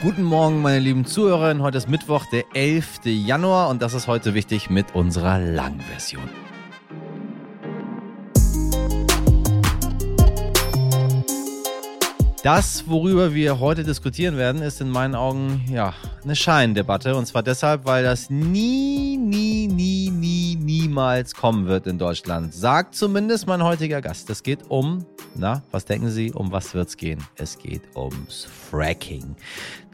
Guten Morgen, meine lieben Zuhörerinnen. Heute ist Mittwoch, der 11. Januar und das ist heute wichtig mit unserer Langversion. Das, worüber wir heute diskutieren werden, ist in meinen Augen ja eine Scheindebatte. Und zwar deshalb, weil das nie, nie, nie, nie, niemals kommen wird in Deutschland. Sagt zumindest mein heutiger Gast. Es geht um, na, was denken Sie, um was wird es gehen? Es geht ums Fracking,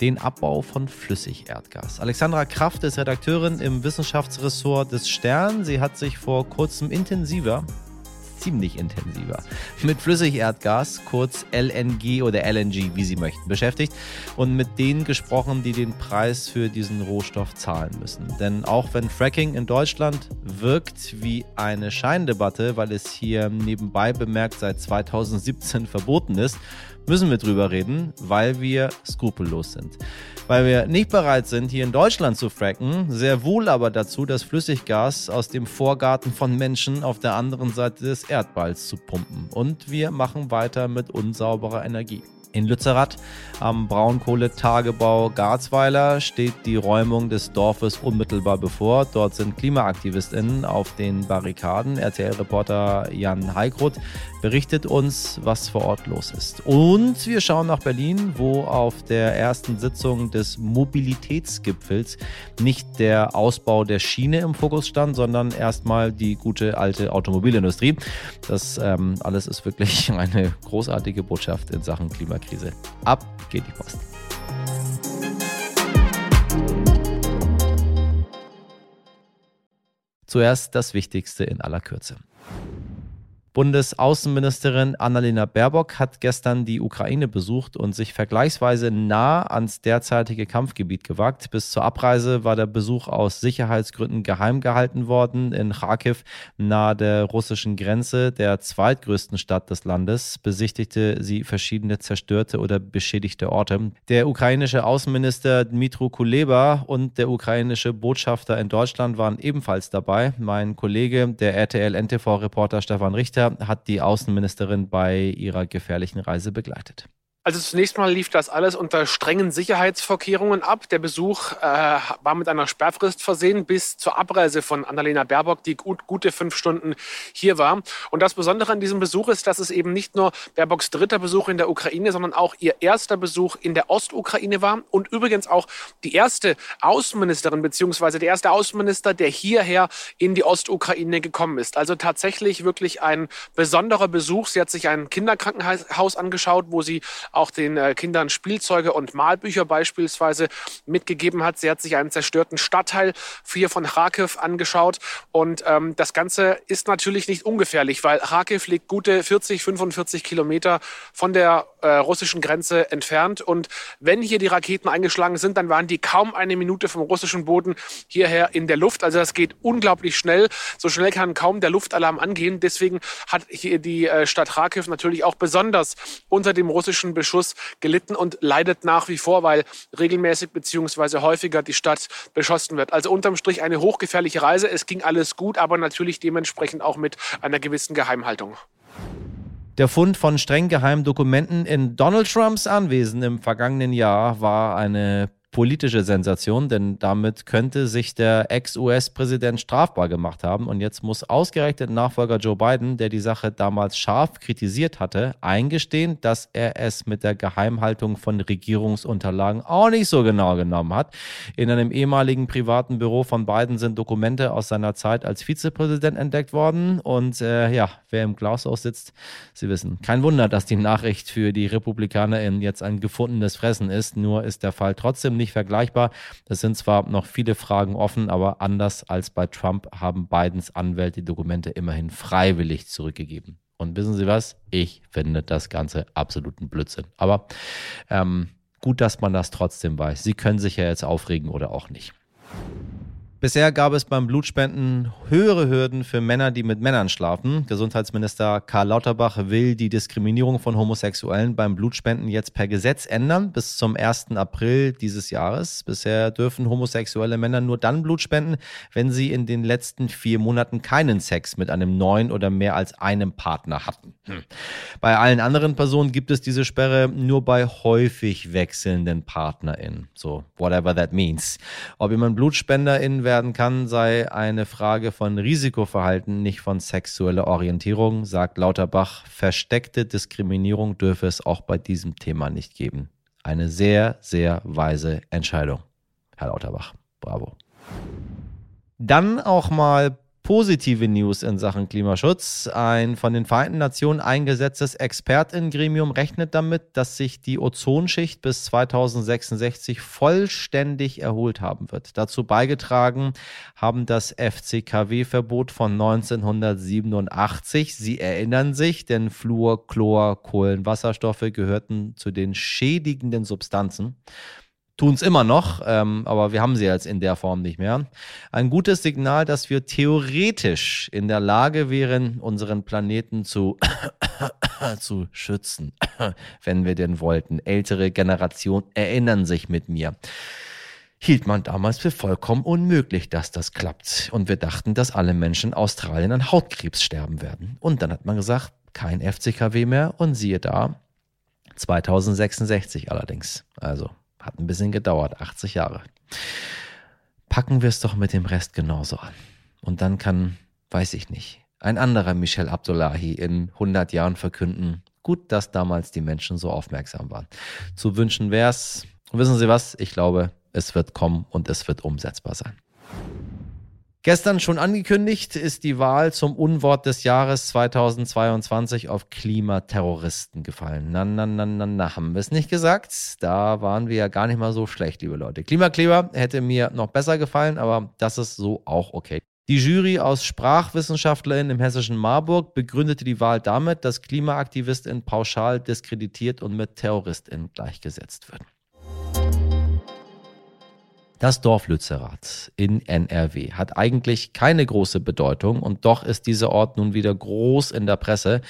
den Abbau von Flüssigerdgas. Alexandra Kraft ist Redakteurin im Wissenschaftsressort des Stern. Sie hat sich vor kurzem intensiver ziemlich intensiver. Mit Flüssigerdgas, kurz LNG oder LNG, wie Sie möchten, beschäftigt und mit denen gesprochen, die den Preis für diesen Rohstoff zahlen müssen. Denn auch wenn Fracking in Deutschland wirkt wie eine Scheindebatte, weil es hier nebenbei bemerkt seit 2017 verboten ist, müssen wir drüber reden, weil wir skrupellos sind. Weil wir nicht bereit sind, hier in Deutschland zu fracken, sehr wohl aber dazu, das Flüssiggas aus dem Vorgarten von Menschen auf der anderen Seite des Erdballs zu pumpen. Und wir machen weiter mit unsauberer Energie. In Lützerath am Braunkohletagebau Garzweiler steht die Räumung des Dorfes unmittelbar bevor. Dort sind KlimaaktivistInnen auf den Barrikaden. RTL-Reporter Jan Heikroth berichtet uns, was vor Ort los ist. Und wir schauen nach Berlin, wo auf der ersten Sitzung des Mobilitätsgipfels nicht der Ausbau der Schiene im Fokus stand, sondern erstmal die gute alte Automobilindustrie. Das ähm, alles ist wirklich eine großartige Botschaft in Sachen Klimakrise. Krise. Ab geht die Post. Zuerst das Wichtigste in aller Kürze. Bundesaußenministerin Annalena Baerbock hat gestern die Ukraine besucht und sich vergleichsweise nah ans derzeitige Kampfgebiet gewagt. Bis zur Abreise war der Besuch aus Sicherheitsgründen geheim gehalten worden. In Kharkiv, nahe der russischen Grenze, der zweitgrößten Stadt des Landes, besichtigte sie verschiedene zerstörte oder beschädigte Orte. Der ukrainische Außenminister Dmitro Kuleba und der ukrainische Botschafter in Deutschland waren ebenfalls dabei. Mein Kollege, der RTL-NTV-Reporter Stefan Richter, hat die Außenministerin bei ihrer gefährlichen Reise begleitet. Also zunächst mal lief das alles unter strengen Sicherheitsvorkehrungen ab. Der Besuch äh, war mit einer Sperrfrist versehen bis zur Abreise von Annalena Baerbock, die gut, gute fünf Stunden hier war. Und das Besondere an diesem Besuch ist, dass es eben nicht nur Baerbocks dritter Besuch in der Ukraine, sondern auch ihr erster Besuch in der Ostukraine war und übrigens auch die erste Außenministerin beziehungsweise der erste Außenminister, der hierher in die Ostukraine gekommen ist. Also tatsächlich wirklich ein besonderer Besuch. Sie hat sich ein Kinderkrankenhaus angeschaut, wo sie auch den äh, Kindern Spielzeuge und Malbücher beispielsweise mitgegeben hat. Sie hat sich einen zerstörten Stadtteil hier von Kharkiv angeschaut und ähm, das Ganze ist natürlich nicht ungefährlich, weil Kharkiv liegt gute 40, 45 Kilometer von der äh, russischen Grenze entfernt und wenn hier die Raketen eingeschlagen sind, dann waren die kaum eine Minute vom russischen Boden hierher in der Luft. Also das geht unglaublich schnell. So schnell kann kaum der Luftalarm angehen. Deswegen hat hier die äh, Stadt Kharkiv natürlich auch besonders unter dem russischen Beschuss gelitten und leidet nach wie vor, weil regelmäßig bzw. häufiger die Stadt beschossen wird. Also unterm Strich eine hochgefährliche Reise. Es ging alles gut, aber natürlich dementsprechend auch mit einer gewissen Geheimhaltung. Der Fund von streng geheimen Dokumenten in Donald Trumps Anwesen im vergangenen Jahr war eine politische Sensation, denn damit könnte sich der Ex-US-Präsident strafbar gemacht haben. Und jetzt muss ausgerechnet Nachfolger Joe Biden, der die Sache damals scharf kritisiert hatte, eingestehen, dass er es mit der Geheimhaltung von Regierungsunterlagen auch nicht so genau genommen hat. In einem ehemaligen privaten Büro von Biden sind Dokumente aus seiner Zeit als Vizepräsident entdeckt worden. Und äh, ja, wer im Glashaus sitzt, Sie wissen. Kein Wunder, dass die Nachricht für die RepublikanerInnen jetzt ein gefundenes Fressen ist. Nur ist der Fall trotzdem nicht nicht vergleichbar. Es sind zwar noch viele Fragen offen, aber anders als bei Trump haben Bidens Anwälte die Dokumente immerhin freiwillig zurückgegeben. Und wissen Sie was? Ich finde das Ganze absoluten Blödsinn. Aber ähm, gut, dass man das trotzdem weiß. Sie können sich ja jetzt aufregen oder auch nicht. Bisher gab es beim Blutspenden höhere Hürden für Männer, die mit Männern schlafen. Gesundheitsminister Karl Lauterbach will die Diskriminierung von Homosexuellen beim Blutspenden jetzt per Gesetz ändern bis zum 1. April dieses Jahres. Bisher dürfen homosexuelle Männer nur dann Blut spenden, wenn sie in den letzten vier Monaten keinen Sex mit einem neuen oder mehr als einem Partner hatten. Hm. Bei allen anderen Personen gibt es diese Sperre nur bei häufig wechselnden PartnerInnen. So, whatever that means. Ob jemand BlutspenderIn werden werden kann, sei eine Frage von Risikoverhalten, nicht von sexueller Orientierung, sagt Lauterbach. Versteckte Diskriminierung dürfe es auch bei diesem Thema nicht geben. Eine sehr, sehr weise Entscheidung, Herr Lauterbach. Bravo. Dann auch mal positive News in Sachen Klimaschutz. Ein von den Vereinten Nationen eingesetztes Expertengremium rechnet damit, dass sich die Ozonschicht bis 2066 vollständig erholt haben wird. Dazu beigetragen haben das FCKW-Verbot von 1987. Sie erinnern sich, denn Fluor, Chlor, Kohlenwasserstoffe gehörten zu den schädigenden Substanzen tun es immer noch, ähm, aber wir haben sie jetzt in der Form nicht mehr. Ein gutes Signal, dass wir theoretisch in der Lage wären, unseren Planeten zu, zu schützen, wenn wir denn wollten. Ältere Generationen erinnern sich mit mir. Hielt man damals für vollkommen unmöglich, dass das klappt. Und wir dachten, dass alle Menschen in Australien an Hautkrebs sterben werden. Und dann hat man gesagt, kein FCKW mehr und siehe da, 2066 allerdings. Also hat ein bisschen gedauert, 80 Jahre. Packen wir es doch mit dem Rest genauso an. Und dann kann, weiß ich nicht, ein anderer Michel Abdullahi in 100 Jahren verkünden, gut, dass damals die Menschen so aufmerksam waren. Zu wünschen wäre es, wissen Sie was, ich glaube, es wird kommen und es wird umsetzbar sein. Gestern schon angekündigt ist die Wahl zum Unwort des Jahres 2022 auf Klimaterroristen gefallen. Na, na, na, na, na, haben wir es nicht gesagt? Da waren wir ja gar nicht mal so schlecht, liebe Leute. Klimakleber hätte mir noch besser gefallen, aber das ist so auch okay. Die Jury aus SprachwissenschaftlerInnen im hessischen Marburg begründete die Wahl damit, dass KlimaaktivistInnen pauschal diskreditiert und mit TerroristInnen gleichgesetzt würden. Das Dorf Lützerath in NRW hat eigentlich keine große Bedeutung und doch ist dieser Ort nun wieder groß in der Presse,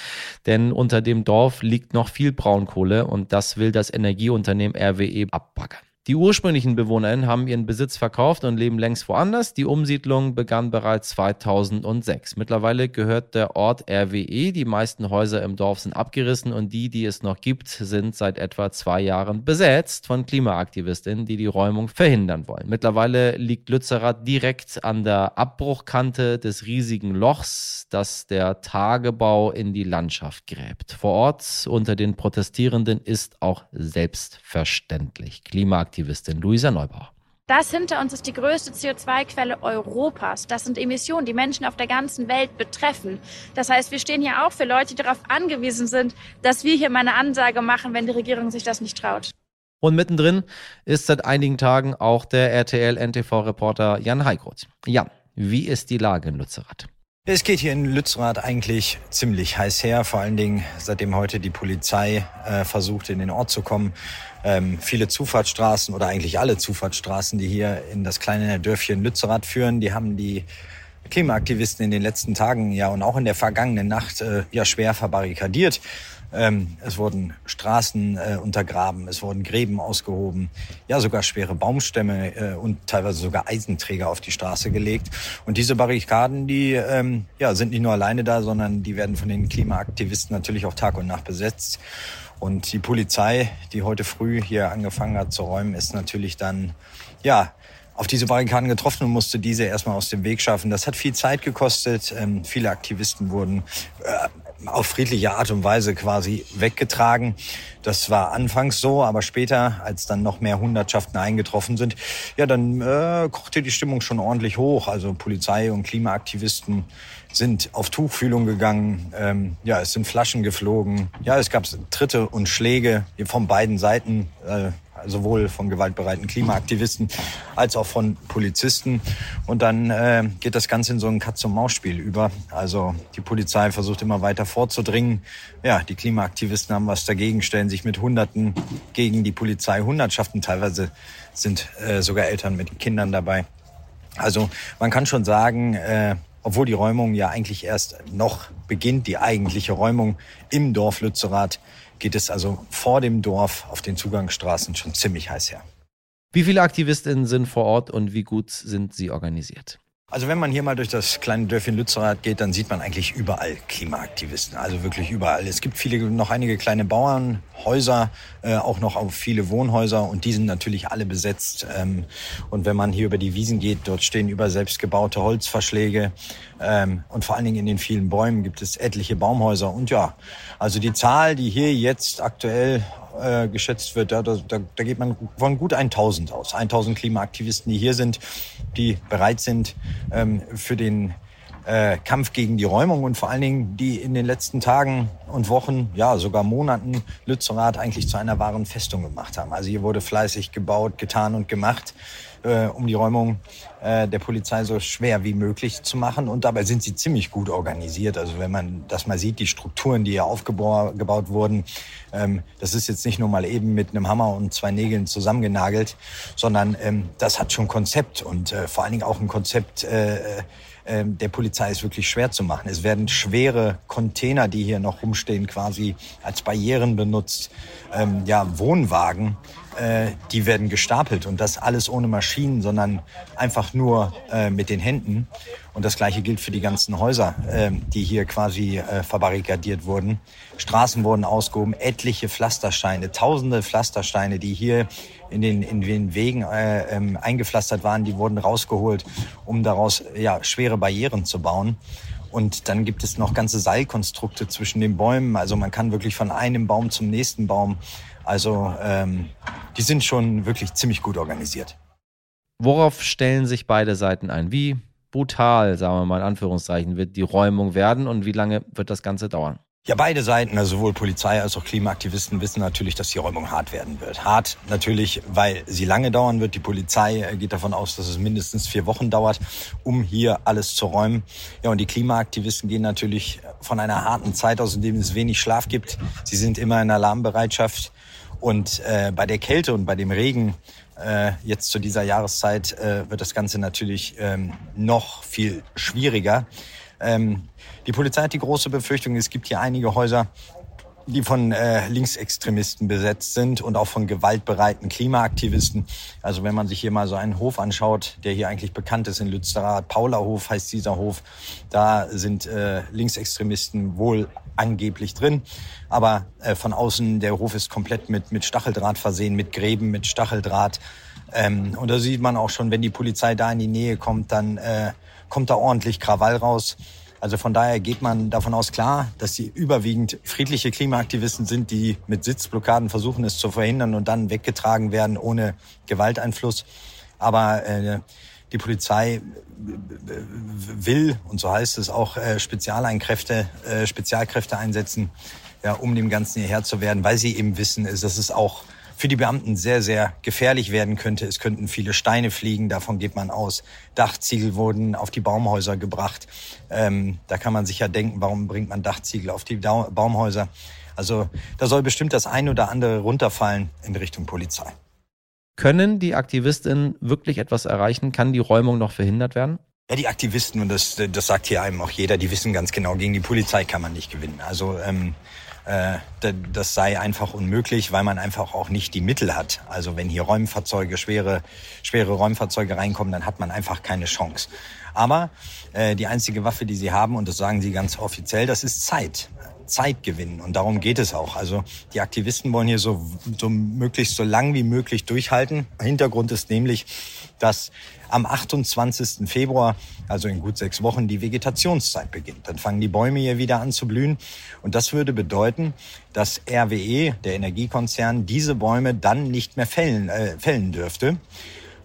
denn unter dem Dorf liegt noch viel Braunkohle und das will das Energieunternehmen RWE abbaggern. Die ursprünglichen BewohnerInnen haben ihren Besitz verkauft und leben längst woanders. Die Umsiedlung begann bereits 2006. Mittlerweile gehört der Ort RWE. Die meisten Häuser im Dorf sind abgerissen und die, die es noch gibt, sind seit etwa zwei Jahren besetzt von KlimaaktivistInnen, die die Räumung verhindern wollen. Mittlerweile liegt Lützerath direkt an der Abbruchkante des riesigen Lochs, das der Tagebau in die Landschaft gräbt. Vor Ort unter den Protestierenden ist auch selbstverständlich Klimaaktivistin Klimaaktivistin Luisa Neubauer. Das hinter uns ist die größte CO2-Quelle Europas. Das sind Emissionen, die Menschen auf der ganzen Welt betreffen. Das heißt, wir stehen hier auch für Leute, die darauf angewiesen sind, dass wir hier mal eine Ansage machen, wenn die Regierung sich das nicht traut. Und mittendrin ist seit einigen Tagen auch der RTL-NTV-Reporter Jan Heikroth. Jan, wie ist die Lage in Lützerath? Es geht hier in Lützerath eigentlich ziemlich heiß her, vor allen Dingen seitdem heute die Polizei äh, versucht, in den Ort zu kommen. Ähm, viele Zufahrtsstraßen oder eigentlich alle Zufahrtsstraßen, die hier in das kleine Dörfchen Lützerath führen, die haben die Klimaaktivisten in den letzten Tagen ja und auch in der vergangenen Nacht äh, ja schwer verbarrikadiert. Ähm, es wurden Straßen äh, untergraben, es wurden Gräben ausgehoben, ja sogar schwere Baumstämme äh, und teilweise sogar Eisenträger auf die Straße gelegt. Und diese Barrikaden, die ähm, ja, sind nicht nur alleine da, sondern die werden von den Klimaaktivisten natürlich auch Tag und Nacht besetzt. Und die Polizei, die heute früh hier angefangen hat zu räumen, ist natürlich dann ja auf diese Barrikaden getroffen und musste diese erstmal aus dem Weg schaffen. Das hat viel Zeit gekostet. Ähm, viele Aktivisten wurden äh, auf friedliche Art und Weise quasi weggetragen. Das war anfangs so, aber später, als dann noch mehr Hundertschaften eingetroffen sind, ja, dann äh, kochte die Stimmung schon ordentlich hoch. Also Polizei und Klimaaktivisten sind auf Tuchfühlung gegangen. Ähm, ja, es sind Flaschen geflogen. Ja, es gab Tritte und Schläge von beiden Seiten. Äh, sowohl von gewaltbereiten Klimaaktivisten als auch von Polizisten. Und dann äh, geht das Ganze in so ein Katz-und-Maus-Spiel über. Also die Polizei versucht immer weiter vorzudringen. Ja, die Klimaaktivisten haben was dagegen, stellen sich mit Hunderten gegen die Polizei, Hundertschaften. Teilweise sind äh, sogar Eltern mit Kindern dabei. Also man kann schon sagen, äh, obwohl die Räumung ja eigentlich erst noch beginnt, die eigentliche Räumung im Dorf Lützerath, geht es also vor dem Dorf auf den Zugangsstraßen schon ziemlich heiß her. Wie viele AktivistInnen sind vor Ort und wie gut sind sie organisiert? Also wenn man hier mal durch das kleine Dörfchen Lützerath geht, dann sieht man eigentlich überall Klimaaktivisten. Also wirklich überall. Es gibt viele, noch einige kleine Bauernhäuser, äh, auch noch auch viele Wohnhäuser und die sind natürlich alle besetzt. Ähm, und wenn man hier über die Wiesen geht, dort stehen über selbstgebaute Holzverschläge ähm, und vor allen Dingen in den vielen Bäumen gibt es etliche Baumhäuser. Und ja, also die Zahl, die hier jetzt aktuell äh, geschätzt wird, da, da, da geht man von gut 1000 aus. 1000 Klimaaktivisten, die hier sind, die bereit sind ähm, für den äh, Kampf gegen die Räumung und vor allen Dingen die in den letzten Tagen und Wochen, ja sogar Monaten Lützerath eigentlich zu einer wahren Festung gemacht haben. Also hier wurde fleißig gebaut, getan und gemacht äh, um die Räumung äh, der Polizei so schwer wie möglich zu machen. Und dabei sind sie ziemlich gut organisiert. Also wenn man das mal sieht, die Strukturen, die hier aufgebaut wurden, ähm, das ist jetzt nicht nur mal eben mit einem Hammer und zwei Nägeln zusammengenagelt, sondern ähm, das hat schon Konzept und äh, vor allen Dingen auch ein Konzept, äh, äh, der Polizei ist wirklich schwer zu machen. Es werden schwere Container, die hier noch rumstehen, quasi als Barrieren benutzt. Ähm, ja, Wohnwagen, äh, die werden gestapelt und das alles ohne Maschinen, sondern einfach nur äh, mit den Händen. Und das gleiche gilt für die ganzen Häuser, äh, die hier quasi äh, verbarrikadiert wurden. Straßen wurden ausgehoben, etliche Pflastersteine, tausende Pflastersteine, die hier in den, in den Wegen äh, ähm, eingepflastert waren, die wurden rausgeholt, um daraus ja, schwere Barrieren zu bauen. Und dann gibt es noch ganze Seilkonstrukte zwischen den Bäumen. Also man kann wirklich von einem Baum zum nächsten Baum also ähm, die sind schon wirklich ziemlich gut organisiert. Worauf stellen sich beide Seiten ein? Wie brutal, sagen wir mal in Anführungszeichen, wird die Räumung werden und wie lange wird das Ganze dauern? Ja, beide Seiten, also sowohl Polizei als auch Klimaaktivisten, wissen natürlich, dass die Räumung hart werden wird. Hart natürlich, weil sie lange dauern wird. Die Polizei äh, geht davon aus, dass es mindestens vier Wochen dauert, um hier alles zu räumen. Ja, und die Klimaaktivisten gehen natürlich von einer harten Zeit aus, in dem es wenig Schlaf gibt. Sie sind immer in Alarmbereitschaft. Und äh, bei der Kälte und bei dem Regen äh, jetzt zu dieser Jahreszeit äh, wird das Ganze natürlich ähm, noch viel schwieriger. Ähm, die Polizei hat die große Befürchtung, es gibt hier einige Häuser, die von äh, Linksextremisten besetzt sind und auch von gewaltbereiten Klimaaktivisten. Also wenn man sich hier mal so einen Hof anschaut, der hier eigentlich bekannt ist in Lützerath, Paulahof heißt dieser Hof, da sind äh, Linksextremisten wohl angeblich drin. Aber äh, von außen, der Hof ist komplett mit, mit Stacheldraht versehen, mit Gräben, mit Stacheldraht. Ähm, und da sieht man auch schon, wenn die Polizei da in die Nähe kommt, dann äh, kommt da ordentlich Krawall raus. Also von daher geht man davon aus klar, dass die überwiegend friedliche Klimaaktivisten sind, die mit Sitzblockaden versuchen, es zu verhindern und dann weggetragen werden ohne Gewalteinfluss. Aber äh, die Polizei will, und so heißt es auch, äh, Spezialeinkräfte, äh, Spezialkräfte einsetzen, ja, um dem Ganzen hierher zu werden, weil sie eben wissen, dass es auch für die Beamten sehr, sehr gefährlich werden könnte. Es könnten viele Steine fliegen, davon geht man aus. Dachziegel wurden auf die Baumhäuser gebracht. Ähm, da kann man sich ja denken, warum bringt man Dachziegel auf die Baumhäuser? Also da soll bestimmt das ein oder andere runterfallen in Richtung Polizei. Können die Aktivistinnen wirklich etwas erreichen? Kann die Räumung noch verhindert werden? Ja, die Aktivisten, und das, das sagt hier einem auch jeder, die wissen ganz genau, gegen die Polizei kann man nicht gewinnen. Also ähm, äh, das sei einfach unmöglich, weil man einfach auch nicht die Mittel hat. Also wenn hier Räumfahrzeuge, schwere, schwere Räumfahrzeuge reinkommen, dann hat man einfach keine Chance. Aber äh, die einzige Waffe, die sie haben, und das sagen sie ganz offiziell, das ist Zeit. Zeit gewinnen. Und darum geht es auch. Also die Aktivisten wollen hier so, so möglichst so lang wie möglich durchhalten. Hintergrund ist nämlich, dass am 28. Februar, also in gut sechs Wochen, die Vegetationszeit beginnt. Dann fangen die Bäume hier wieder an zu blühen. Und das würde bedeuten, dass RWE, der Energiekonzern, diese Bäume dann nicht mehr fällen, äh, fällen dürfte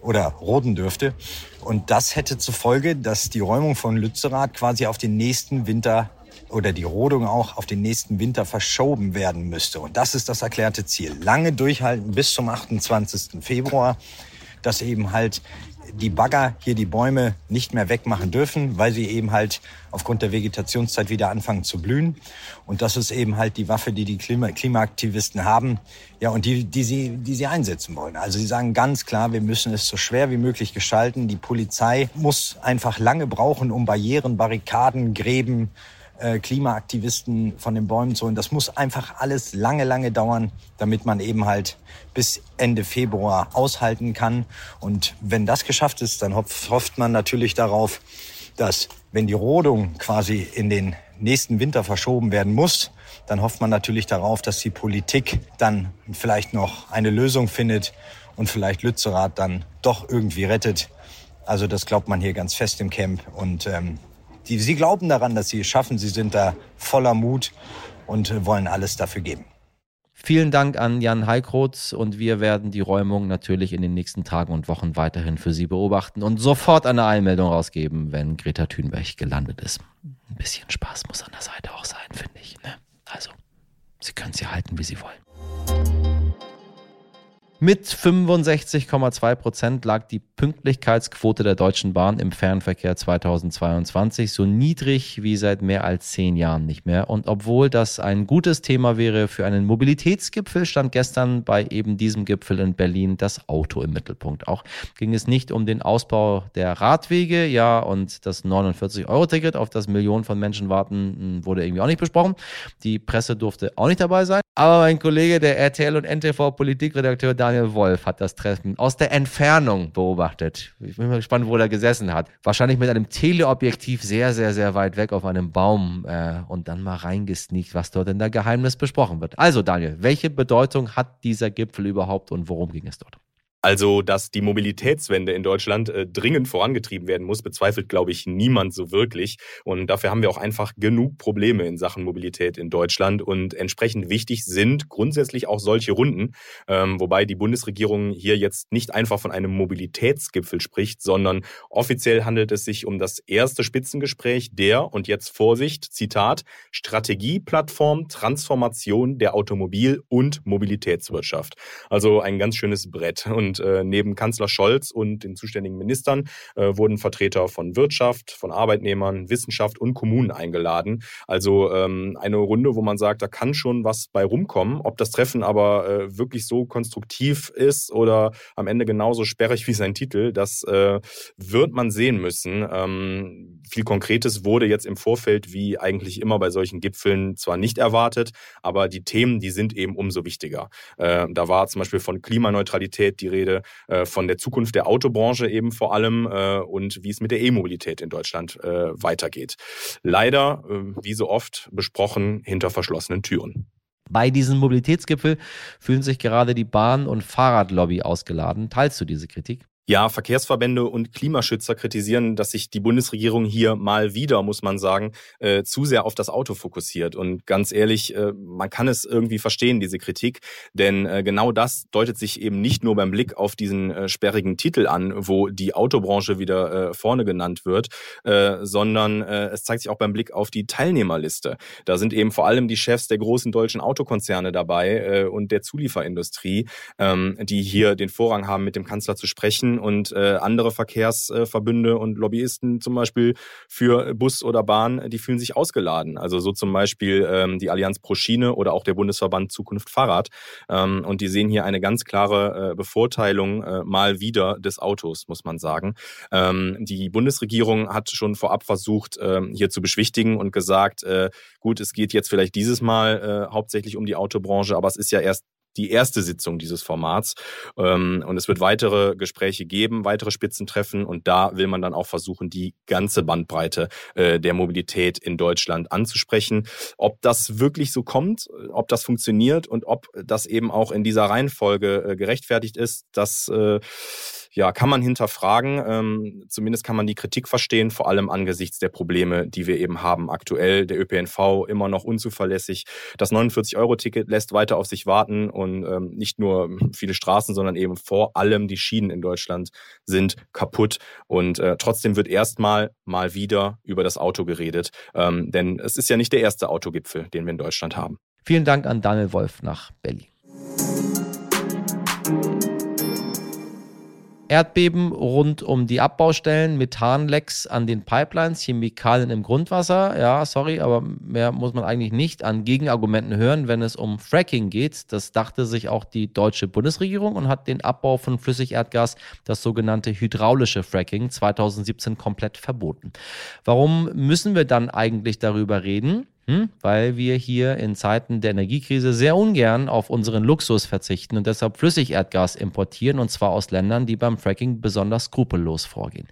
oder roden dürfte. Und das hätte zur Folge, dass die Räumung von Lützerath quasi auf den nächsten Winter oder die Rodung auch auf den nächsten Winter verschoben werden müsste. Und das ist das erklärte Ziel. Lange durchhalten bis zum 28. Februar, dass eben halt die Bagger hier die Bäume nicht mehr wegmachen dürfen, weil sie eben halt aufgrund der Vegetationszeit wieder anfangen zu blühen. Und das ist eben halt die Waffe, die die Klima Klimaaktivisten haben, ja, und die, die sie, die sie einsetzen wollen. Also sie sagen ganz klar, wir müssen es so schwer wie möglich gestalten. Die Polizei muss einfach lange brauchen, um Barrieren, Barrikaden, Gräben, äh, Klimaaktivisten von den Bäumen zu holen. Das muss einfach alles lange, lange dauern, damit man eben halt bis Ende Februar aushalten kann. Und wenn das geschafft ist, dann hofft man natürlich darauf, dass wenn die Rodung quasi in den nächsten Winter verschoben werden muss, dann hofft man natürlich darauf, dass die Politik dann vielleicht noch eine Lösung findet und vielleicht Lützerath dann doch irgendwie rettet. Also das glaubt man hier ganz fest im Camp. Und ähm, die, sie glauben daran, dass sie es schaffen. Sie sind da voller Mut und wollen alles dafür geben. Vielen Dank an Jan Heikroth und wir werden die Räumung natürlich in den nächsten Tagen und Wochen weiterhin für Sie beobachten und sofort eine Einmeldung rausgeben, wenn Greta Thunberg gelandet ist. Ein bisschen Spaß muss an der Seite auch sein, finde ich. Ne? Also, Sie können sie halten, wie Sie wollen. Mit 65,2 Prozent lag die Pünktlichkeitsquote der Deutschen Bahn im Fernverkehr 2022 so niedrig wie seit mehr als zehn Jahren nicht mehr. Und obwohl das ein gutes Thema wäre für einen Mobilitätsgipfel, stand gestern bei eben diesem Gipfel in Berlin das Auto im Mittelpunkt. Auch ging es nicht um den Ausbau der Radwege, ja, und das 49-Euro-Ticket, auf das Millionen von Menschen warten, wurde irgendwie auch nicht besprochen. Die Presse durfte auch nicht dabei sein. Aber mein Kollege, der RTL und NTV Politikredakteur Daniel Wolf, hat das Treffen aus der Entfernung beobachtet. Ich bin mal gespannt, wo er gesessen hat. Wahrscheinlich mit einem Teleobjektiv sehr, sehr, sehr weit weg auf einem Baum äh, und dann mal reingesneakt, was dort in der Geheimnis besprochen wird. Also Daniel, welche Bedeutung hat dieser Gipfel überhaupt und worum ging es dort? Also, dass die Mobilitätswende in Deutschland äh, dringend vorangetrieben werden muss, bezweifelt, glaube ich, niemand so wirklich. Und dafür haben wir auch einfach genug Probleme in Sachen Mobilität in Deutschland. Und entsprechend wichtig sind grundsätzlich auch solche Runden, ähm, wobei die Bundesregierung hier jetzt nicht einfach von einem Mobilitätsgipfel spricht, sondern offiziell handelt es sich um das erste Spitzengespräch der, und jetzt Vorsicht, Zitat, Strategieplattform Transformation der Automobil- und Mobilitätswirtschaft. Also ein ganz schönes Brett. Und und äh, neben Kanzler Scholz und den zuständigen Ministern äh, wurden Vertreter von Wirtschaft, von Arbeitnehmern, Wissenschaft und Kommunen eingeladen. Also ähm, eine Runde, wo man sagt, da kann schon was bei rumkommen. Ob das Treffen aber äh, wirklich so konstruktiv ist oder am Ende genauso sperrig wie sein Titel, das äh, wird man sehen müssen. Ähm, viel Konkretes wurde jetzt im Vorfeld, wie eigentlich immer bei solchen Gipfeln, zwar nicht erwartet, aber die Themen, die sind eben umso wichtiger. Äh, da war zum Beispiel von Klimaneutralität die Rede Rede äh, von der Zukunft der Autobranche eben vor allem äh, und wie es mit der E-Mobilität in Deutschland äh, weitergeht. Leider, wie so oft besprochen, hinter verschlossenen Türen. Bei diesem Mobilitätsgipfel fühlen sich gerade die Bahn- und Fahrradlobby ausgeladen. Teilst du diese Kritik? Ja, Verkehrsverbände und Klimaschützer kritisieren, dass sich die Bundesregierung hier mal wieder, muss man sagen, äh, zu sehr auf das Auto fokussiert. Und ganz ehrlich, äh, man kann es irgendwie verstehen, diese Kritik. Denn äh, genau das deutet sich eben nicht nur beim Blick auf diesen äh, sperrigen Titel an, wo die Autobranche wieder äh, vorne genannt wird, äh, sondern es zeigt sich auch beim Blick auf die Teilnehmerliste. Da sind eben vor allem die Chefs der großen deutschen Autokonzerne dabei und der Zulieferindustrie, ähm, die hier den Vorrang haben, mit dem Kanzler zu sprechen und äh, andere Verkehrsverbünde und Lobbyisten zum Beispiel für Bus oder Bahn, die fühlen sich ausgeladen. Also so zum Beispiel ähm, die Allianz Pro Schiene oder auch der Bundesverband Zukunft Fahrrad. Ähm, und die sehen hier eine ganz klare äh, Bevorteilung äh, mal wieder des Autos, muss man sagen. Ähm, die Bundesregierung hat schon vorab versucht, äh, hier zu beschwichtigen und gesagt, äh, gut, es geht jetzt vielleicht dieses Mal äh, hauptsächlich um die Autobranche, aber es ist ja erst die erste Sitzung dieses Formats. Ähm, und es wird weitere Gespräche geben, weitere Spitzentreffen. Und da will man dann auch versuchen, die ganze Bandbreite äh, der Mobilität in Deutschland anzusprechen. Ob das wirklich so kommt, ob das funktioniert und ob das eben auch in dieser Reihenfolge äh, gerechtfertigt ist, das äh, ja, kann man hinterfragen. Ähm, zumindest kann man die Kritik verstehen, vor allem angesichts der Probleme, die wir eben haben aktuell. Der ÖPNV immer noch unzuverlässig. Das 49-Euro-Ticket lässt weiter auf sich warten und ähm, nicht nur viele Straßen, sondern eben vor allem die Schienen in Deutschland sind kaputt. Und äh, trotzdem wird erstmal mal wieder über das Auto geredet. Ähm, denn es ist ja nicht der erste Autogipfel, den wir in Deutschland haben. Vielen Dank an Daniel Wolf nach Berlin. Erdbeben rund um die Abbaustellen, Methanlecks an den Pipelines, Chemikalien im Grundwasser. Ja, sorry, aber mehr muss man eigentlich nicht an Gegenargumenten hören, wenn es um Fracking geht. Das dachte sich auch die deutsche Bundesregierung und hat den Abbau von Flüssigerdgas, das sogenannte hydraulische Fracking, 2017 komplett verboten. Warum müssen wir dann eigentlich darüber reden? Hm? Weil wir hier in Zeiten der Energiekrise sehr ungern auf unseren Luxus verzichten und deshalb Flüssigerdgas importieren und zwar aus Ländern, die beim Fracking besonders skrupellos vorgehen.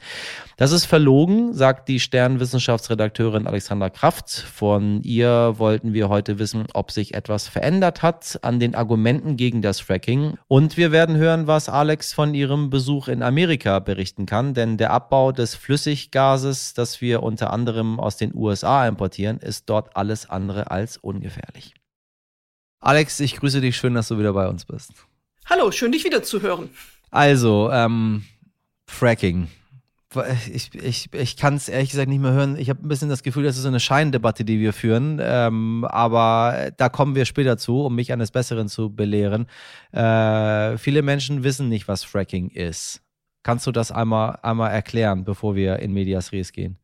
Das ist verlogen, sagt die Sternwissenschaftsredakteurin Alexandra Kraft. Von ihr wollten wir heute wissen, ob sich etwas verändert hat an den Argumenten gegen das Fracking. Und wir werden hören, was Alex von ihrem Besuch in Amerika berichten kann, denn der Abbau des Flüssiggases, das wir unter anderem aus den USA importieren, ist dort alles alles andere als ungefährlich. Alex, ich grüße dich. Schön, dass du wieder bei uns bist. Hallo, schön dich wieder zu hören. Also, ähm, Fracking. Ich, ich, ich kann es ehrlich gesagt nicht mehr hören. Ich habe ein bisschen das Gefühl, das ist so eine Scheindebatte, die wir führen. Ähm, aber da kommen wir später zu, um mich eines Besseren zu belehren. Äh, viele Menschen wissen nicht, was Fracking ist. Kannst du das einmal, einmal erklären, bevor wir in Medias Res gehen?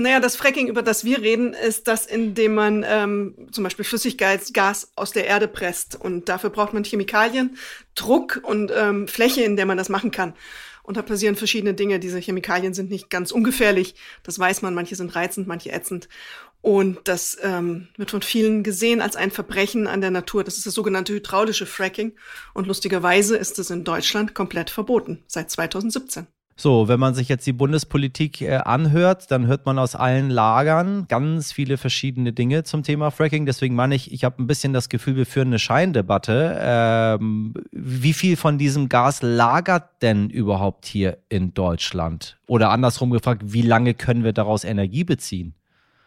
Naja, das Fracking, über das wir reden, ist das, indem man ähm, zum Beispiel Flüssiggas aus der Erde presst. Und dafür braucht man Chemikalien, Druck und ähm, Fläche, in der man das machen kann. Und da passieren verschiedene Dinge. Diese Chemikalien sind nicht ganz ungefährlich. Das weiß man. Manche sind reizend, manche ätzend. Und das ähm, wird von vielen gesehen als ein Verbrechen an der Natur. Das ist das sogenannte hydraulische Fracking. Und lustigerweise ist es in Deutschland komplett verboten, seit 2017. So, wenn man sich jetzt die Bundespolitik äh, anhört, dann hört man aus allen Lagern ganz viele verschiedene Dinge zum Thema Fracking. Deswegen meine ich, ich habe ein bisschen das Gefühl, wir führen eine Scheindebatte. Ähm, wie viel von diesem Gas lagert denn überhaupt hier in Deutschland? Oder andersrum gefragt, wie lange können wir daraus Energie beziehen?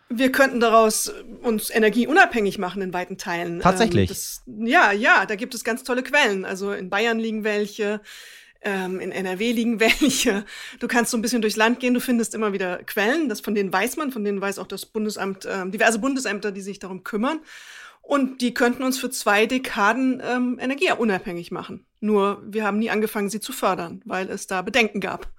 Wir könnten daraus uns energieunabhängig machen in weiten Teilen. Tatsächlich. Ähm, das, ja, ja, da gibt es ganz tolle Quellen. Also in Bayern liegen welche, ähm, in NRW liegen welche. Du kannst so ein bisschen durchs Land gehen, du findest immer wieder Quellen, das von denen weiß man, von denen weiß auch das Bundesamt, äh, diverse Bundesämter, die sich darum kümmern. Und die könnten uns für zwei Dekaden ähm, energieunabhängig machen. Nur wir haben nie angefangen, sie zu fördern, weil es da Bedenken gab.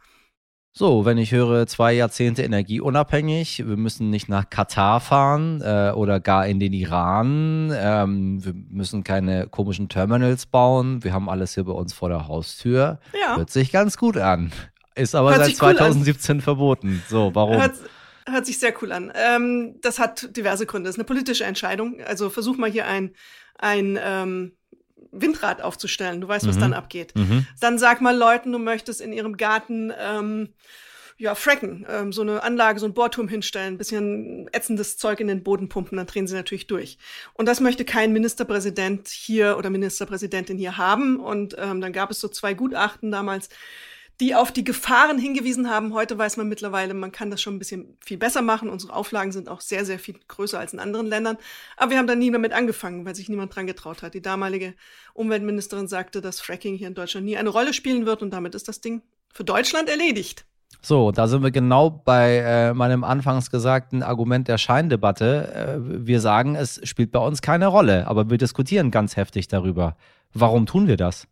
So, wenn ich höre, zwei Jahrzehnte energieunabhängig, wir müssen nicht nach Katar fahren äh, oder gar in den Iran, ähm, wir müssen keine komischen Terminals bauen, wir haben alles hier bei uns vor der Haustür. Ja. Hört sich ganz gut an. Ist aber Hört seit 2017 cool verboten. So, warum? Hört, hört sich sehr cool an. Ähm, das hat diverse Gründe. Das ist eine politische Entscheidung. Also versuch mal hier ein, ein ähm, Windrad aufzustellen. Du weißt, was mhm. dann abgeht. Mhm. Dann sag mal Leuten, du möchtest in ihrem Garten ähm, ja, fracken, ähm, so eine Anlage, so ein Bohrturm hinstellen, ein bisschen ätzendes Zeug in den Boden pumpen, dann drehen sie natürlich durch. Und das möchte kein Ministerpräsident hier oder Ministerpräsidentin hier haben. Und ähm, dann gab es so zwei Gutachten damals, die auf die Gefahren hingewiesen haben. Heute weiß man mittlerweile, man kann das schon ein bisschen viel besser machen. Unsere Auflagen sind auch sehr, sehr viel größer als in anderen Ländern. Aber wir haben da nie damit angefangen, weil sich niemand dran getraut hat. Die damalige Umweltministerin sagte, dass Fracking hier in Deutschland nie eine Rolle spielen wird und damit ist das Ding für Deutschland erledigt. So, da sind wir genau bei äh, meinem anfangs gesagten Argument der Scheindebatte. Äh, wir sagen, es spielt bei uns keine Rolle, aber wir diskutieren ganz heftig darüber. Warum tun wir das?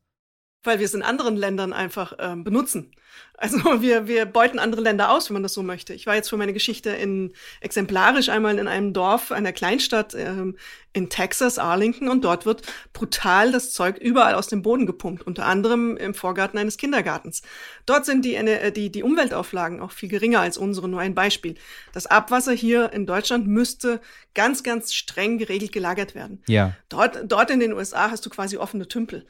Weil wir es in anderen Ländern einfach ähm, benutzen. Also wir, wir beuten andere Länder aus, wenn man das so möchte. Ich war jetzt für meine Geschichte in exemplarisch einmal in einem Dorf, einer Kleinstadt ähm, in Texas, Arlington, und dort wird brutal das Zeug überall aus dem Boden gepumpt, unter anderem im Vorgarten eines Kindergartens. Dort sind die, äh, die, die Umweltauflagen auch viel geringer als unsere. Nur ein Beispiel. Das Abwasser hier in Deutschland müsste ganz, ganz streng geregelt gelagert werden. Ja. Dort, dort in den USA hast du quasi offene Tümpel.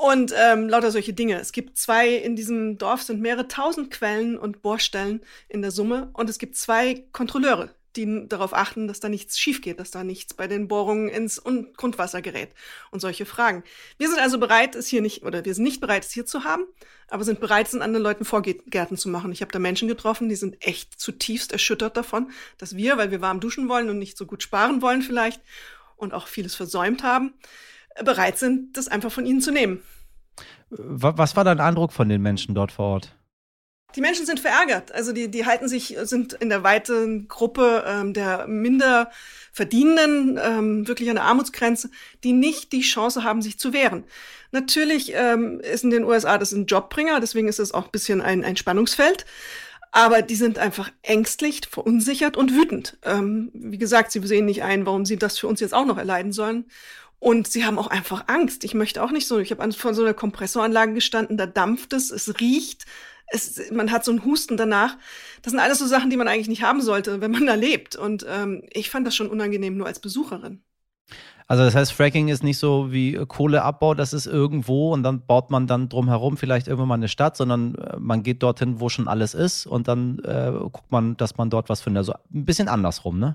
Und ähm, lauter solche Dinge. Es gibt zwei, in diesem Dorf sind mehrere tausend Quellen und Bohrstellen in der Summe und es gibt zwei Kontrolleure, die darauf achten, dass da nichts schief geht, dass da nichts bei den Bohrungen ins Grundwasser gerät und solche Fragen. Wir sind also bereit, es hier nicht, oder wir sind nicht bereit, es hier zu haben, aber sind bereit, es in anderen Leuten Vorgärten zu machen. Ich habe da Menschen getroffen, die sind echt zutiefst erschüttert davon, dass wir, weil wir warm duschen wollen und nicht so gut sparen wollen vielleicht und auch vieles versäumt haben, bereit sind, das einfach von ihnen zu nehmen. Was war dein Eindruck von den Menschen dort vor Ort? Die Menschen sind verärgert. Also die, die halten sich, sind in der weiten Gruppe ähm, der minder Verdienenden, ähm, wirklich an der Armutsgrenze, die nicht die Chance haben, sich zu wehren. Natürlich ähm, ist in den USA das ein Jobbringer, deswegen ist es auch ein bisschen ein, ein Spannungsfeld. Aber die sind einfach ängstlich, verunsichert und wütend. Ähm, wie gesagt, sie sehen nicht ein, warum sie das für uns jetzt auch noch erleiden sollen. Und sie haben auch einfach Angst. Ich möchte auch nicht so, ich habe vor so einer Kompressoranlage gestanden, da dampft es, es riecht, es, man hat so einen Husten danach. Das sind alles so Sachen, die man eigentlich nicht haben sollte, wenn man da lebt. Und ähm, ich fand das schon unangenehm, nur als Besucherin. Also das heißt, Fracking ist nicht so wie Kohleabbau, das ist irgendwo und dann baut man dann drumherum vielleicht irgendwann mal eine Stadt, sondern äh, man geht dorthin, wo schon alles ist und dann äh, guckt man, dass man dort was findet. Also ein bisschen andersrum, ne?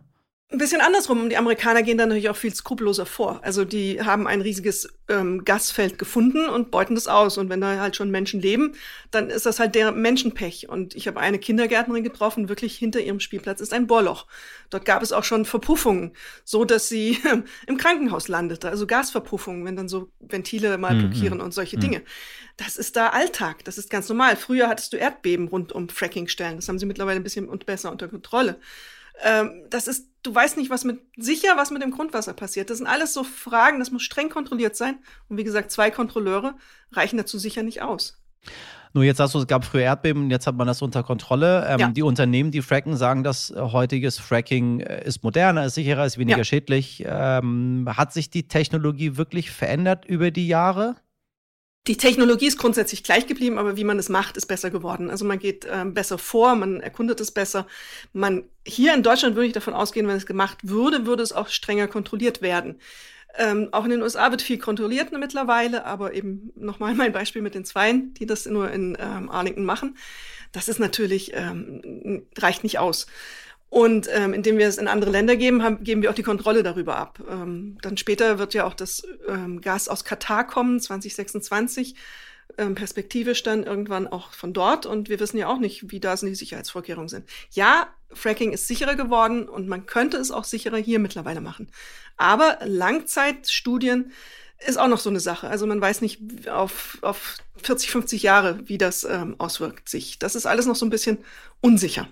Ein bisschen andersrum. Die Amerikaner gehen dann natürlich auch viel skrupelloser vor. Also die haben ein riesiges ähm, Gasfeld gefunden und beuten das aus. Und wenn da halt schon Menschen leben, dann ist das halt der Menschenpech. Und ich habe eine Kindergärtnerin getroffen, wirklich hinter ihrem Spielplatz ist ein Bohrloch. Dort gab es auch schon Verpuffungen, so dass sie im Krankenhaus landete. Also Gasverpuffungen, wenn dann so Ventile mal mhm, blockieren mhm. und solche mhm. Dinge. Das ist da Alltag. Das ist ganz normal. Früher hattest du Erdbeben rund um Frackingstellen. Das haben sie mittlerweile ein bisschen und besser unter Kontrolle. Ähm, das ist, du weißt nicht, was mit sicher, was mit dem Grundwasser passiert. Das sind alles so Fragen, das muss streng kontrolliert sein. Und wie gesagt, zwei Kontrolleure reichen dazu sicher nicht aus. Nur jetzt sagst du, es gab früher Erdbeben, jetzt hat man das unter Kontrolle. Ähm, ja. Die Unternehmen, die fracken, sagen, dass heutiges Fracking äh, ist moderner, ist sicherer, ist weniger ja. schädlich. Ähm, hat sich die Technologie wirklich verändert über die Jahre? Die Technologie ist grundsätzlich gleich geblieben, aber wie man es macht, ist besser geworden. Also man geht ähm, besser vor, man erkundet es besser. Man hier in Deutschland würde ich davon ausgehen, wenn es gemacht würde, würde es auch strenger kontrolliert werden. Ähm, auch in den USA wird viel kontrolliert mittlerweile, aber eben nochmal mein Beispiel mit den Zweien, die das nur in ähm, Arlington machen. Das ist natürlich ähm, reicht nicht aus. Und ähm, indem wir es in andere Länder geben, haben, geben wir auch die Kontrolle darüber ab. Ähm, dann später wird ja auch das ähm, Gas aus Katar kommen, 2026. Ähm, perspektivisch dann irgendwann auch von dort. Und wir wissen ja auch nicht, wie da die Sicherheitsvorkehrungen sind. Ja, Fracking ist sicherer geworden und man könnte es auch sicherer hier mittlerweile machen. Aber Langzeitstudien ist auch noch so eine Sache. Also man weiß nicht auf, auf 40, 50 Jahre, wie das ähm, auswirkt sich. Das ist alles noch so ein bisschen unsicher.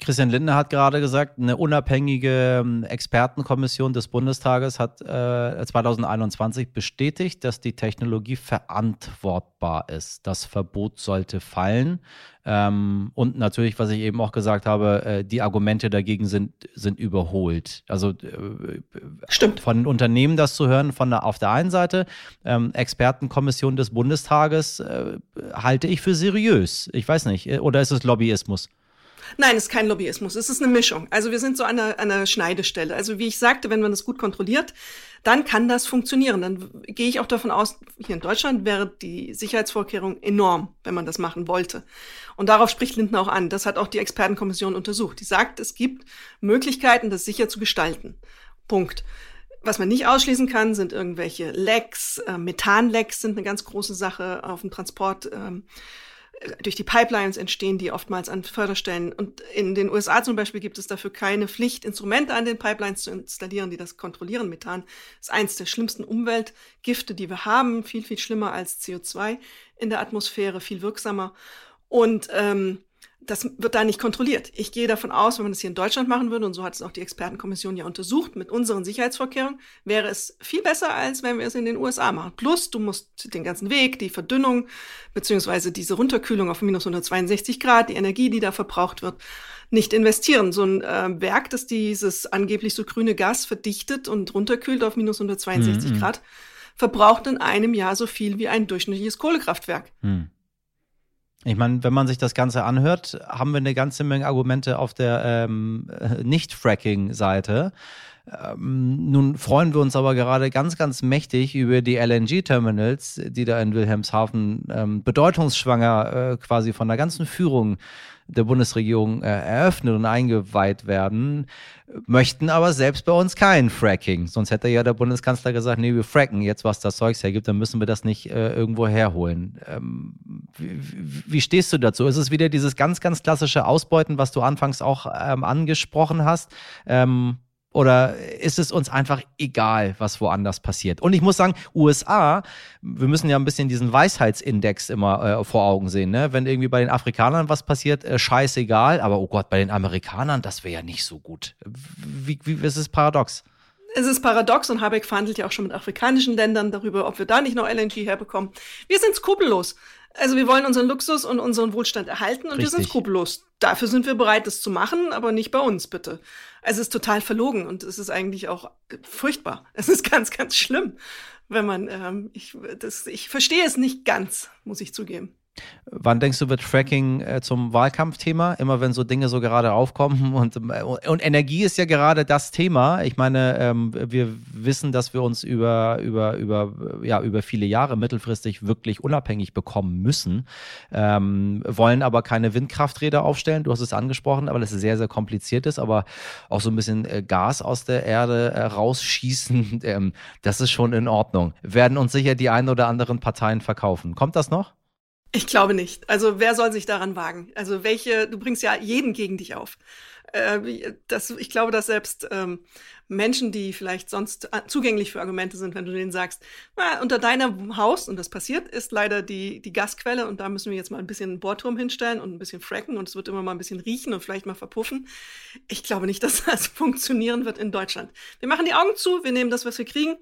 Christian Lindner hat gerade gesagt, eine unabhängige ähm, Expertenkommission des Bundestages hat äh, 2021 bestätigt, dass die Technologie verantwortbar ist. Das Verbot sollte fallen. Ähm, und natürlich, was ich eben auch gesagt habe, äh, die Argumente dagegen sind, sind überholt. Also äh, Stimmt. von Unternehmen das zu hören, von der, auf der einen Seite, ähm, Expertenkommission des Bundestages äh, halte ich für seriös. Ich weiß nicht. Äh, oder ist es Lobbyismus? Nein, es ist kein Lobbyismus, es ist eine Mischung. Also wir sind so an einer, einer Schneidestelle. Also wie ich sagte, wenn man das gut kontrolliert, dann kann das funktionieren. Dann gehe ich auch davon aus, hier in Deutschland wäre die Sicherheitsvorkehrung enorm, wenn man das machen wollte. Und darauf spricht Lindner auch an. Das hat auch die Expertenkommission untersucht. Die sagt, es gibt Möglichkeiten, das sicher zu gestalten. Punkt. Was man nicht ausschließen kann, sind irgendwelche Lecks. Äh, Methanlecks sind eine ganz große Sache auf dem Transport. Ähm, durch die Pipelines entstehen die oftmals an Förderstellen. Und in den USA zum Beispiel gibt es dafür keine Pflicht, Instrumente an den Pipelines zu installieren, die das kontrollieren. Methan ist eins der schlimmsten Umweltgifte, die wir haben, viel, viel schlimmer als CO2 in der Atmosphäre, viel wirksamer. Und ähm, das wird da nicht kontrolliert. Ich gehe davon aus, wenn man das hier in Deutschland machen würde, und so hat es auch die Expertenkommission ja untersucht, mit unseren Sicherheitsvorkehrungen, wäre es viel besser, als wenn wir es in den USA machen. Plus, du musst den ganzen Weg, die Verdünnung, beziehungsweise diese Runterkühlung auf minus 162 Grad, die Energie, die da verbraucht wird, nicht investieren. So ein äh, Werk, das dieses angeblich so grüne Gas verdichtet und runterkühlt auf minus 162 mhm. Grad, verbraucht in einem Jahr so viel wie ein durchschnittliches Kohlekraftwerk. Mhm. Ich meine, wenn man sich das Ganze anhört, haben wir eine ganze Menge Argumente auf der ähm, Nicht-Fracking-Seite. Ähm, nun freuen wir uns aber gerade ganz, ganz mächtig über die LNG-Terminals, die da in Wilhelmshaven ähm, bedeutungsschwanger äh, quasi von der ganzen Führung der Bundesregierung äh, eröffnet und eingeweiht werden, möchten aber selbst bei uns kein Fracking. Sonst hätte ja der Bundeskanzler gesagt, nee, wir fracken jetzt, was das Zeugs hergibt, dann müssen wir das nicht äh, irgendwo herholen. Ähm, wie, wie, stehst du dazu? Ist es wieder dieses ganz, ganz klassische Ausbeuten, was du anfangs auch ähm, angesprochen hast? Ähm, Oder ist es uns einfach egal, was woanders passiert? Und ich muss sagen, USA, wir müssen ja ein bisschen diesen Weisheitsindex immer äh, vor Augen sehen. Ne? Wenn irgendwie bei den Afrikanern was passiert, äh, scheißegal. Aber oh Gott, bei den Amerikanern, das wäre ja nicht so gut. Wie, wie ist es paradox? Es ist paradox und Habeck verhandelt ja auch schon mit afrikanischen Ländern darüber, ob wir da nicht noch LNG herbekommen. Wir sind skrupellos. Also wir wollen unseren Luxus und unseren Wohlstand erhalten und Richtig. wir sind skrupellos. Dafür sind wir bereit, das zu machen, aber nicht bei uns, bitte. Also es ist total verlogen und es ist eigentlich auch furchtbar. Es ist ganz, ganz schlimm, wenn man, ähm, ich, das, ich verstehe es nicht ganz, muss ich zugeben. Wann denkst du, wird Fracking äh, zum Wahlkampfthema? Immer wenn so Dinge so gerade aufkommen und, äh, und Energie ist ja gerade das Thema. Ich meine, ähm, wir wissen, dass wir uns über, über, über, ja, über viele Jahre mittelfristig wirklich unabhängig bekommen müssen, ähm, wollen aber keine Windkrafträder aufstellen. Du hast es angesprochen, aber das ist sehr, sehr kompliziert ist, aber auch so ein bisschen äh, Gas aus der Erde rausschießen, ähm, das ist schon in Ordnung. Werden uns sicher die ein oder anderen Parteien verkaufen. Kommt das noch? Ich glaube nicht. Also wer soll sich daran wagen? Also welche, du bringst ja jeden gegen dich auf. Äh, das, ich glaube, dass selbst ähm, Menschen, die vielleicht sonst zugänglich für Argumente sind, wenn du denen sagst, na, unter deinem Haus, und das passiert, ist leider die, die Gasquelle und da müssen wir jetzt mal ein bisschen einen Bohrturm hinstellen und ein bisschen fracken und es wird immer mal ein bisschen riechen und vielleicht mal verpuffen. Ich glaube nicht, dass das funktionieren wird in Deutschland. Wir machen die Augen zu, wir nehmen das, was wir kriegen,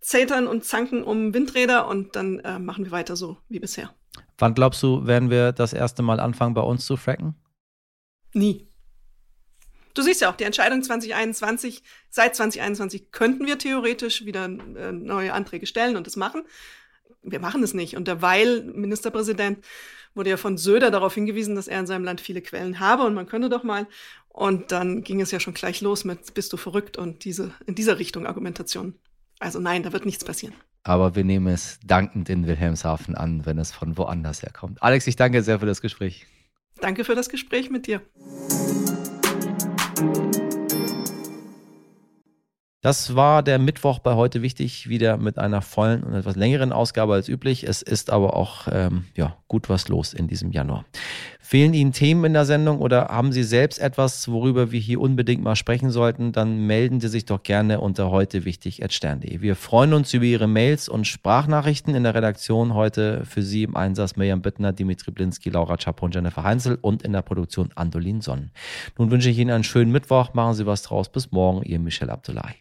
zetern und zanken um Windräder und dann äh, machen wir weiter so wie bisher. Wann glaubst du, werden wir das erste Mal anfangen, bei uns zu fracken? Nie. Du siehst ja auch, die Entscheidung 2021, seit 2021 könnten wir theoretisch wieder äh, neue Anträge stellen und das machen. Wir machen es nicht. Und derweil, Ministerpräsident, wurde ja von Söder darauf hingewiesen, dass er in seinem Land viele Quellen habe und man könnte doch mal. Und dann ging es ja schon gleich los mit, bist du verrückt und diese, in dieser Richtung Argumentation. Also nein, da wird nichts passieren aber wir nehmen es dankend in Wilhelmshaven an, wenn es von woanders herkommt. Alex, ich danke sehr für das Gespräch. Danke für das Gespräch mit dir. Das war der Mittwoch bei heute wichtig, wieder mit einer vollen und etwas längeren Ausgabe als üblich. Es ist aber auch ähm, ja, gut was los in diesem Januar. Fehlen Ihnen Themen in der Sendung oder haben Sie selbst etwas, worüber wir hier unbedingt mal sprechen sollten, dann melden Sie sich doch gerne unter heute wichtig stern.de. Wir freuen uns über Ihre Mails und Sprachnachrichten in der Redaktion heute für Sie im Einsatz Mirjam Bittner, Dimitri Blinski, Laura Czapo und Jennifer Heinzel und in der Produktion Andolin Sonnen. Nun wünsche ich Ihnen einen schönen Mittwoch. Machen Sie was draus. Bis morgen, Ihr Michel Abdullahi.